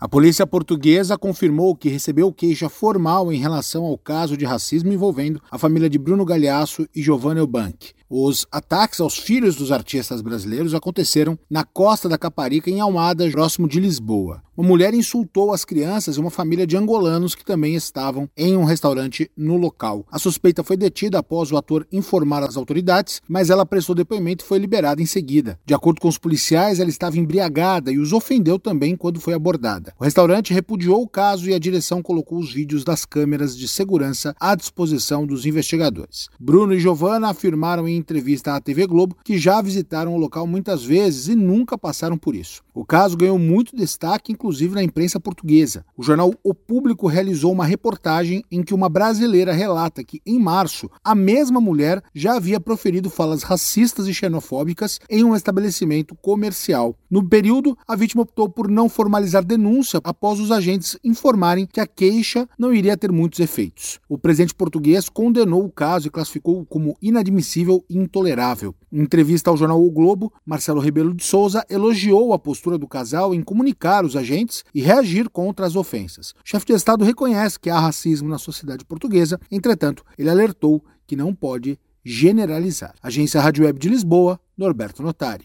A polícia portuguesa confirmou que recebeu queixa formal em relação ao caso de racismo envolvendo a família de Bruno Galhaço e Giovanna Eubank. Os ataques aos filhos dos artistas brasileiros aconteceram na costa da Caparica, em Almada, próximo de Lisboa. Uma mulher insultou as crianças e uma família de angolanos que também estavam em um restaurante no local. A suspeita foi detida após o ator informar as autoridades, mas ela prestou depoimento e foi liberada em seguida. De acordo com os policiais, ela estava embriagada e os ofendeu também quando foi abordada. O restaurante repudiou o caso e a direção colocou os vídeos das câmeras de segurança à disposição dos investigadores. Bruno e Giovanna afirmaram em entrevista à TV Globo que já visitaram o local muitas vezes e nunca passaram por isso. O caso ganhou muito destaque, inclusive na imprensa portuguesa. O jornal O Público realizou uma reportagem em que uma brasileira relata que, em março, a mesma mulher já havia proferido falas racistas e xenofóbicas em um estabelecimento comercial. No período, a vítima optou por não formalizar denúncia após os agentes informarem que a queixa não iria ter muitos efeitos. O presidente português condenou o caso e classificou como inadmissível intolerável. Em entrevista ao jornal O Globo, Marcelo Rebelo de Souza elogiou a postura do casal em comunicar os agentes e reagir contra as ofensas. O chefe de Estado reconhece que há racismo na sociedade portuguesa, entretanto, ele alertou que não pode generalizar. Agência Rádio Web de Lisboa, Norberto Notari.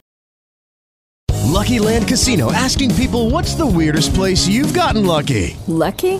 Lucky Land Casino asking people what's the weirdest place you've gotten lucky? Lucky?